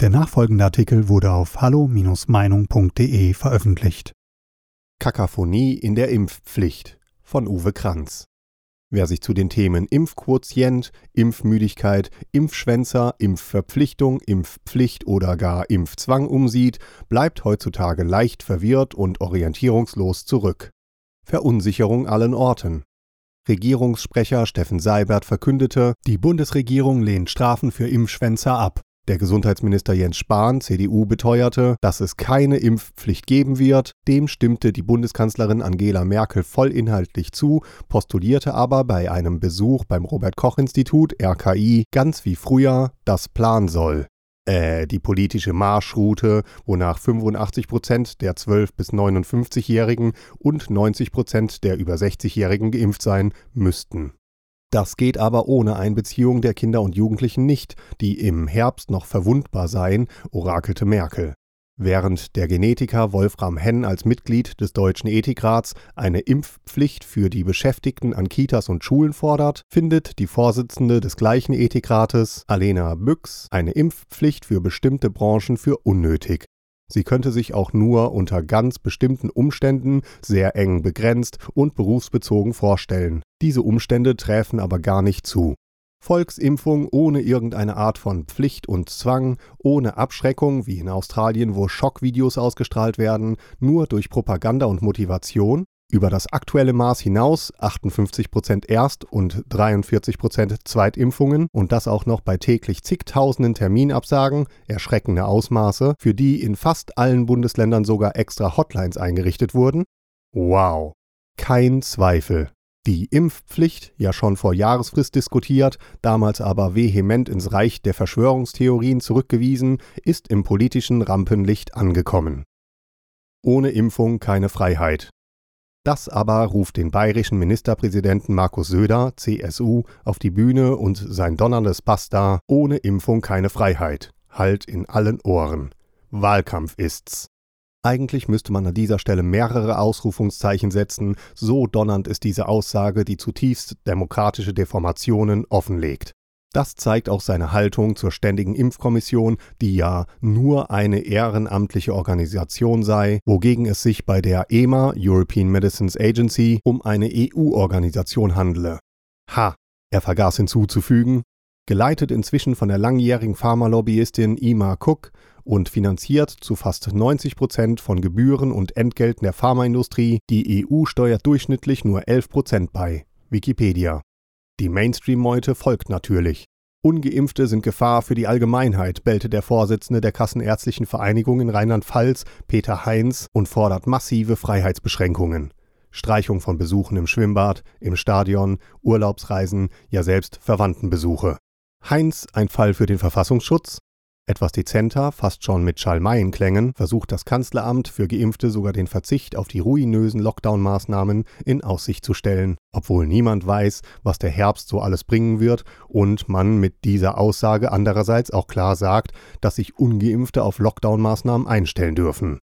Der nachfolgende Artikel wurde auf hallo-meinung.de veröffentlicht. Kakaphonie in der Impfpflicht von Uwe Kranz. Wer sich zu den Themen Impfquotient, Impfmüdigkeit, Impfschwänzer, Impfverpflichtung, Impfpflicht oder gar Impfzwang umsieht, bleibt heutzutage leicht verwirrt und orientierungslos zurück. Verunsicherung allen Orten. Regierungssprecher Steffen Seibert verkündete, die Bundesregierung lehnt Strafen für Impfschwänzer ab. Der Gesundheitsminister Jens Spahn, CDU, beteuerte, dass es keine Impfpflicht geben wird. Dem stimmte die Bundeskanzlerin Angela Merkel vollinhaltlich zu, postulierte aber bei einem Besuch beim Robert Koch Institut RKI ganz wie früher, das Plan soll. Äh, die politische Marschroute, wonach 85 Prozent der 12- bis 59-Jährigen und 90 Prozent der über 60-Jährigen geimpft sein müssten. Das geht aber ohne Einbeziehung der Kinder und Jugendlichen nicht, die im Herbst noch verwundbar seien, orakelte Merkel. Während der Genetiker Wolfram Henn als Mitglied des Deutschen Ethikrats eine Impfpflicht für die Beschäftigten an Kitas und Schulen fordert, findet die Vorsitzende des gleichen Ethikrates, Alena Büchs, eine Impfpflicht für bestimmte Branchen für unnötig. Sie könnte sich auch nur unter ganz bestimmten Umständen sehr eng begrenzt und berufsbezogen vorstellen. Diese Umstände träfen aber gar nicht zu. Volksimpfung ohne irgendeine Art von Pflicht und Zwang, ohne Abschreckung wie in Australien, wo Schockvideos ausgestrahlt werden, nur durch Propaganda und Motivation, über das aktuelle Maß hinaus 58% Erst- und 43% Zweitimpfungen und das auch noch bei täglich zigtausenden Terminabsagen, erschreckende Ausmaße, für die in fast allen Bundesländern sogar extra Hotlines eingerichtet wurden? Wow, kein Zweifel. Die Impfpflicht, ja schon vor Jahresfrist diskutiert, damals aber vehement ins Reich der Verschwörungstheorien zurückgewiesen, ist im politischen Rampenlicht angekommen. Ohne Impfung keine Freiheit. Das aber ruft den bayerischen Ministerpräsidenten Markus Söder, CSU, auf die Bühne und sein donnerndes Basta ohne Impfung keine Freiheit. Halt in allen Ohren. Wahlkampf ist's. Eigentlich müsste man an dieser Stelle mehrere Ausrufungszeichen setzen, so donnernd ist diese Aussage, die zutiefst demokratische Deformationen offenlegt. Das zeigt auch seine Haltung zur Ständigen Impfkommission, die ja nur eine ehrenamtliche Organisation sei, wogegen es sich bei der EMA, European Medicines Agency, um eine EU-Organisation handele. Ha, er vergaß hinzuzufügen, geleitet inzwischen von der langjährigen Pharmalobbyistin Ima Cook und finanziert zu fast 90 Prozent von Gebühren und Entgelten der Pharmaindustrie, die EU steuert durchschnittlich nur 11 Prozent bei. Wikipedia. Die Mainstream-Meute folgt natürlich. Ungeimpfte sind Gefahr für die Allgemeinheit, bellte der Vorsitzende der Kassenärztlichen Vereinigung in Rheinland-Pfalz, Peter Heinz, und fordert massive Freiheitsbeschränkungen. Streichung von Besuchen im Schwimmbad, im Stadion, Urlaubsreisen, ja selbst Verwandtenbesuche. Heinz ein Fall für den Verfassungsschutz? Etwas dezenter, fast schon mit Schalmeienklängen, versucht das Kanzleramt für Geimpfte sogar den Verzicht auf die ruinösen Lockdown-Maßnahmen in Aussicht zu stellen, obwohl niemand weiß, was der Herbst so alles bringen wird und man mit dieser Aussage andererseits auch klar sagt, dass sich ungeimpfte auf Lockdown-Maßnahmen einstellen dürfen.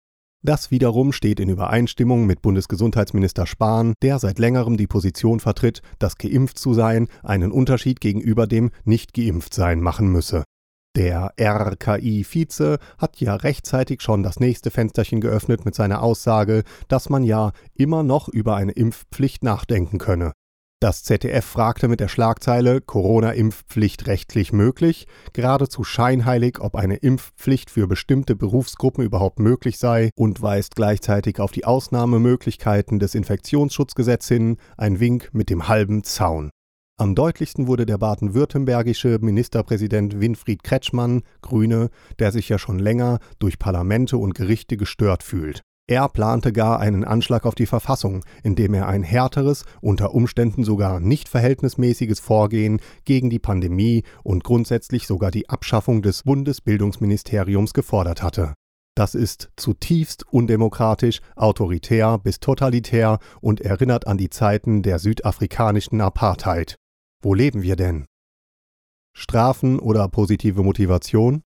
Das wiederum steht in Übereinstimmung mit Bundesgesundheitsminister Spahn, der seit längerem die Position vertritt, dass geimpft zu sein einen Unterschied gegenüber dem nicht geimpft sein machen müsse. Der RKI-Vize hat ja rechtzeitig schon das nächste Fensterchen geöffnet mit seiner Aussage, dass man ja immer noch über eine Impfpflicht nachdenken könne. Das ZDF fragte mit der Schlagzeile Corona-Impfpflicht rechtlich möglich, geradezu scheinheilig, ob eine Impfpflicht für bestimmte Berufsgruppen überhaupt möglich sei und weist gleichzeitig auf die Ausnahmemöglichkeiten des Infektionsschutzgesetzes hin, ein Wink mit dem halben Zaun. Am deutlichsten wurde der baden-württembergische Ministerpräsident Winfried Kretschmann, Grüne, der sich ja schon länger durch Parlamente und Gerichte gestört fühlt. Er plante gar einen Anschlag auf die Verfassung, indem er ein härteres, unter Umständen sogar nicht verhältnismäßiges Vorgehen gegen die Pandemie und grundsätzlich sogar die Abschaffung des Bundesbildungsministeriums gefordert hatte. Das ist zutiefst undemokratisch, autoritär bis totalitär und erinnert an die Zeiten der südafrikanischen Apartheid. Wo leben wir denn? Strafen oder positive Motivation?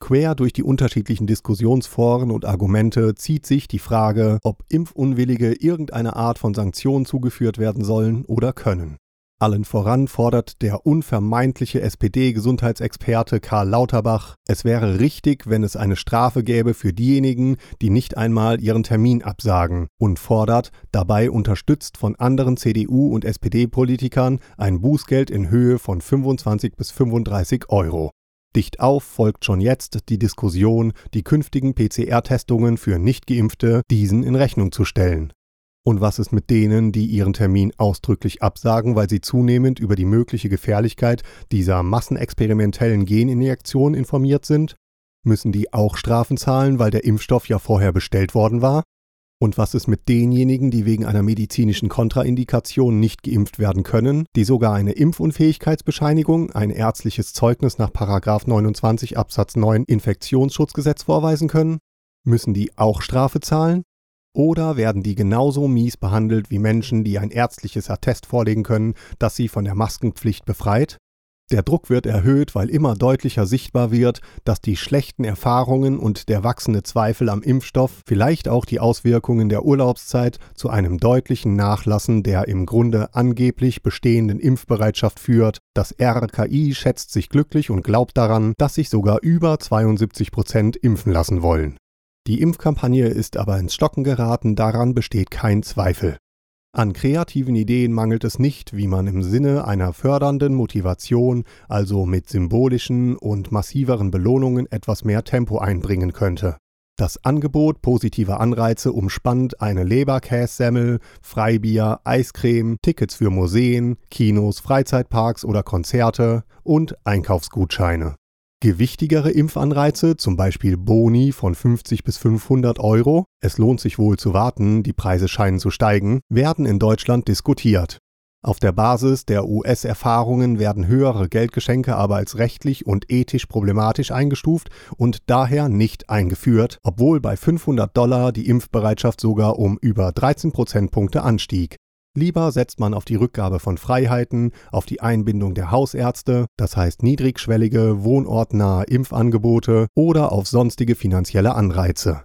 Quer durch die unterschiedlichen Diskussionsforen und Argumente zieht sich die Frage, ob Impfunwillige irgendeine Art von Sanktionen zugeführt werden sollen oder können. Allen voran fordert der unvermeintliche SPD-Gesundheitsexperte Karl Lauterbach, es wäre richtig, wenn es eine Strafe gäbe für diejenigen, die nicht einmal ihren Termin absagen, und fordert, dabei unterstützt von anderen CDU- und SPD-Politikern, ein Bußgeld in Höhe von 25 bis 35 Euro. Dicht auf folgt schon jetzt die Diskussion, die künftigen PCR-Testungen für Nichtgeimpfte diesen in Rechnung zu stellen. Und was ist mit denen, die ihren Termin ausdrücklich absagen, weil sie zunehmend über die mögliche Gefährlichkeit dieser massenexperimentellen Geninjektion informiert sind? Müssen die auch Strafen zahlen, weil der Impfstoff ja vorher bestellt worden war? Und was ist mit denjenigen, die wegen einer medizinischen Kontraindikation nicht geimpft werden können, die sogar eine Impfunfähigkeitsbescheinigung, ein ärztliches Zeugnis nach 29 Absatz 9 Infektionsschutzgesetz vorweisen können? Müssen die auch Strafe zahlen? Oder werden die genauso mies behandelt wie Menschen, die ein ärztliches Attest vorlegen können, das sie von der Maskenpflicht befreit? Der Druck wird erhöht, weil immer deutlicher sichtbar wird, dass die schlechten Erfahrungen und der wachsende Zweifel am Impfstoff, vielleicht auch die Auswirkungen der Urlaubszeit, zu einem deutlichen Nachlassen der im Grunde angeblich bestehenden Impfbereitschaft führt. Das RKI schätzt sich glücklich und glaubt daran, dass sich sogar über 72 Prozent impfen lassen wollen. Die Impfkampagne ist aber ins Stocken geraten, daran besteht kein Zweifel. An kreativen Ideen mangelt es nicht, wie man im Sinne einer fördernden Motivation, also mit symbolischen und massiveren Belohnungen etwas mehr Tempo einbringen könnte. Das Angebot positiver Anreize umspannt eine Leberkässemmel, Freibier, Eiscreme, Tickets für Museen, Kinos, Freizeitparks oder Konzerte und Einkaufsgutscheine. Gewichtigere Impfanreize, zum Beispiel Boni von 50 bis 500 Euro, es lohnt sich wohl zu warten, die Preise scheinen zu steigen, werden in Deutschland diskutiert. Auf der Basis der US-Erfahrungen werden höhere Geldgeschenke aber als rechtlich und ethisch problematisch eingestuft und daher nicht eingeführt, obwohl bei 500 Dollar die Impfbereitschaft sogar um über 13 Prozentpunkte anstieg. Lieber setzt man auf die Rückgabe von Freiheiten, auf die Einbindung der Hausärzte, das heißt niedrigschwellige, wohnortnahe Impfangebote oder auf sonstige finanzielle Anreize.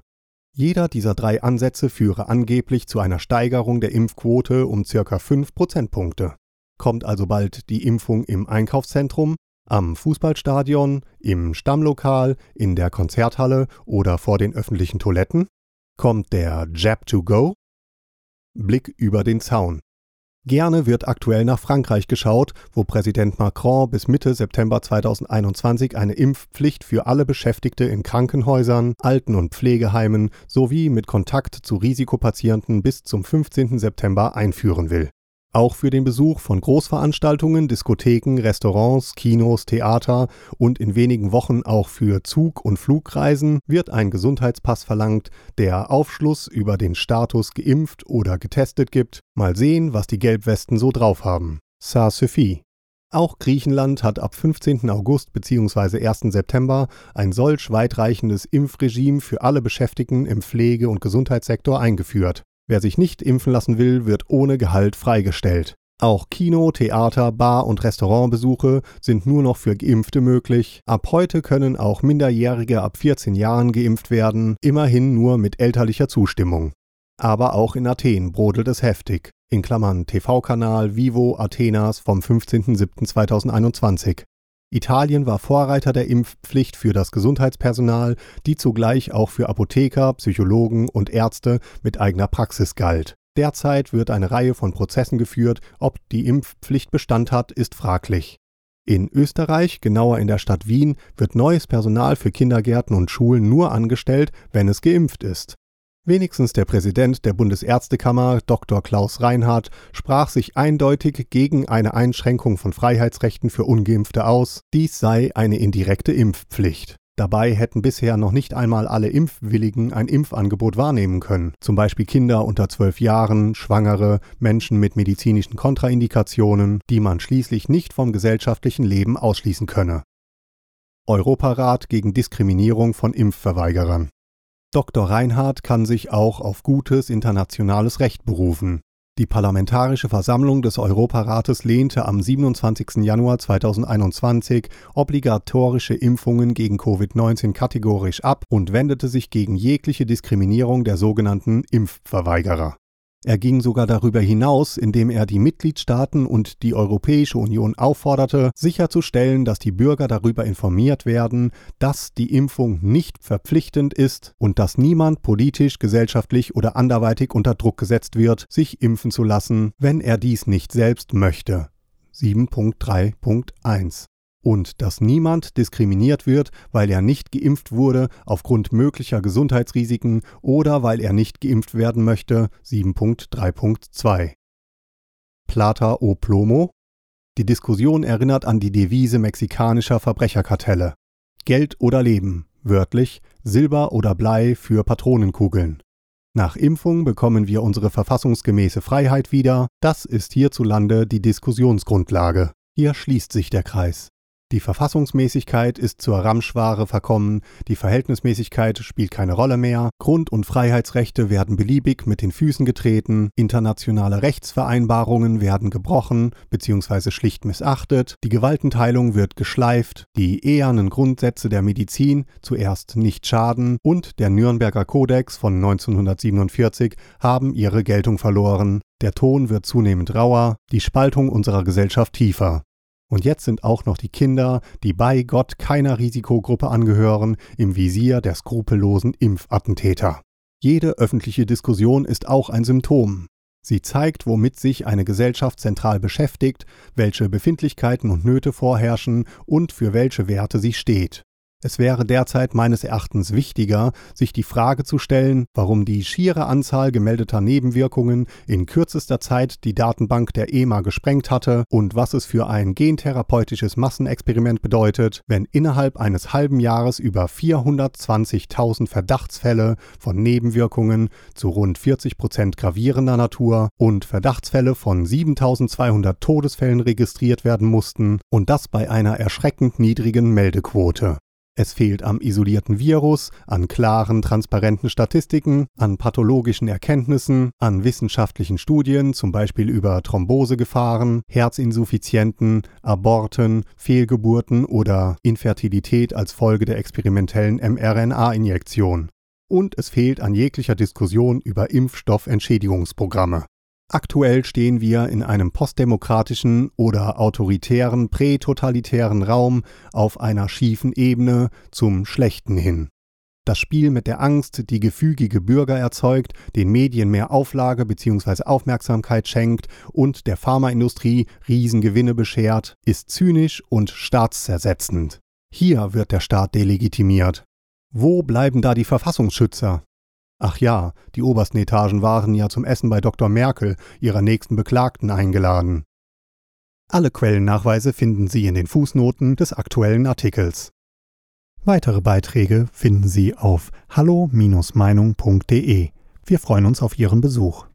Jeder dieser drei Ansätze führe angeblich zu einer Steigerung der Impfquote um ca. 5 Prozentpunkte. Kommt also bald die Impfung im Einkaufszentrum, am Fußballstadion, im Stammlokal, in der Konzerthalle oder vor den öffentlichen Toiletten? Kommt der Jab to Go? Blick über den Zaun. Gerne wird aktuell nach Frankreich geschaut, wo Präsident Macron bis Mitte September 2021 eine Impfpflicht für alle Beschäftigte in Krankenhäusern, Alten- und Pflegeheimen sowie mit Kontakt zu Risikopatienten bis zum 15. September einführen will. Auch für den Besuch von Großveranstaltungen, Diskotheken, Restaurants, Kinos, Theater und in wenigen Wochen auch für Zug- und Flugreisen wird ein Gesundheitspass verlangt, der Aufschluss über den Status geimpft oder getestet gibt. Mal sehen, was die Gelbwesten so drauf haben. Suffit. Auch Griechenland hat ab 15. August bzw. 1. September ein solch weitreichendes Impfregime für alle Beschäftigten im Pflege- und Gesundheitssektor eingeführt. Wer sich nicht impfen lassen will, wird ohne Gehalt freigestellt. Auch Kino, Theater, Bar und Restaurantbesuche sind nur noch für Geimpfte möglich. Ab heute können auch Minderjährige ab 14 Jahren geimpft werden, immerhin nur mit elterlicher Zustimmung. Aber auch in Athen brodelt es heftig. In Klammern TV-Kanal Vivo Athenas vom 15.07.2021. Italien war Vorreiter der Impfpflicht für das Gesundheitspersonal, die zugleich auch für Apotheker, Psychologen und Ärzte mit eigener Praxis galt. Derzeit wird eine Reihe von Prozessen geführt, ob die Impfpflicht Bestand hat, ist fraglich. In Österreich, genauer in der Stadt Wien, wird neues Personal für Kindergärten und Schulen nur angestellt, wenn es geimpft ist. Wenigstens der Präsident der Bundesärztekammer, Dr. Klaus Reinhardt, sprach sich eindeutig gegen eine Einschränkung von Freiheitsrechten für ungeimpfte aus, dies sei eine indirekte Impfpflicht. Dabei hätten bisher noch nicht einmal alle Impfwilligen ein Impfangebot wahrnehmen können, zum Beispiel Kinder unter zwölf Jahren, Schwangere, Menschen mit medizinischen Kontraindikationen, die man schließlich nicht vom gesellschaftlichen Leben ausschließen könne. Europarat gegen Diskriminierung von Impfverweigerern Dr. Reinhardt kann sich auch auf gutes internationales Recht berufen. Die Parlamentarische Versammlung des Europarates lehnte am 27. Januar 2021 obligatorische Impfungen gegen Covid-19 kategorisch ab und wendete sich gegen jegliche Diskriminierung der sogenannten Impfverweigerer. Er ging sogar darüber hinaus, indem er die Mitgliedstaaten und die Europäische Union aufforderte, sicherzustellen, dass die Bürger darüber informiert werden, dass die Impfung nicht verpflichtend ist und dass niemand politisch, gesellschaftlich oder anderweitig unter Druck gesetzt wird, sich impfen zu lassen, wenn er dies nicht selbst möchte. 7.3.1 und dass niemand diskriminiert wird, weil er nicht geimpft wurde aufgrund möglicher Gesundheitsrisiken oder weil er nicht geimpft werden möchte 7.3.2. Plata o Plomo Die Diskussion erinnert an die Devise mexikanischer Verbrecherkartelle. Geld oder Leben, wörtlich Silber oder Blei für Patronenkugeln. Nach Impfung bekommen wir unsere verfassungsgemäße Freiheit wieder, das ist hierzulande die Diskussionsgrundlage. Hier schließt sich der Kreis. Die Verfassungsmäßigkeit ist zur Ramschware verkommen, die Verhältnismäßigkeit spielt keine Rolle mehr, Grund- und Freiheitsrechte werden beliebig mit den Füßen getreten, internationale Rechtsvereinbarungen werden gebrochen bzw. schlicht missachtet, die Gewaltenteilung wird geschleift, die ehernen Grundsätze der Medizin, zuerst nicht schaden, und der Nürnberger Kodex von 1947 haben ihre Geltung verloren, der Ton wird zunehmend rauer, die Spaltung unserer Gesellschaft tiefer. Und jetzt sind auch noch die Kinder, die bei Gott keiner Risikogruppe angehören, im Visier der skrupellosen Impfattentäter. Jede öffentliche Diskussion ist auch ein Symptom. Sie zeigt, womit sich eine Gesellschaft zentral beschäftigt, welche Befindlichkeiten und Nöte vorherrschen und für welche Werte sie steht. Es wäre derzeit meines Erachtens wichtiger, sich die Frage zu stellen, warum die schiere Anzahl gemeldeter Nebenwirkungen in kürzester Zeit die Datenbank der EMA gesprengt hatte und was es für ein gentherapeutisches Massenexperiment bedeutet, wenn innerhalb eines halben Jahres über 420.000 Verdachtsfälle von Nebenwirkungen zu rund 40 Prozent gravierender Natur und Verdachtsfälle von 7.200 Todesfällen registriert werden mussten und das bei einer erschreckend niedrigen Meldequote. Es fehlt am isolierten Virus, an klaren, transparenten Statistiken, an pathologischen Erkenntnissen, an wissenschaftlichen Studien, zum Beispiel über Thrombosegefahren, Herzinsuffizienten, Aborten, Fehlgeburten oder Infertilität als Folge der experimentellen mRNA-Injektion. Und es fehlt an jeglicher Diskussion über Impfstoffentschädigungsprogramme. Aktuell stehen wir in einem postdemokratischen oder autoritären, prätotalitären Raum auf einer schiefen Ebene zum Schlechten hin. Das Spiel mit der Angst, die gefügige Bürger erzeugt, den Medien mehr Auflage bzw. Aufmerksamkeit schenkt und der Pharmaindustrie Riesengewinne beschert, ist zynisch und staatszersetzend. Hier wird der Staat delegitimiert. Wo bleiben da die Verfassungsschützer? Ach ja, die obersten Etagen waren ja zum Essen bei Dr. Merkel, ihrer nächsten Beklagten, eingeladen. Alle Quellennachweise finden Sie in den Fußnoten des aktuellen Artikels. Weitere Beiträge finden Sie auf hallo-meinung.de. Wir freuen uns auf Ihren Besuch.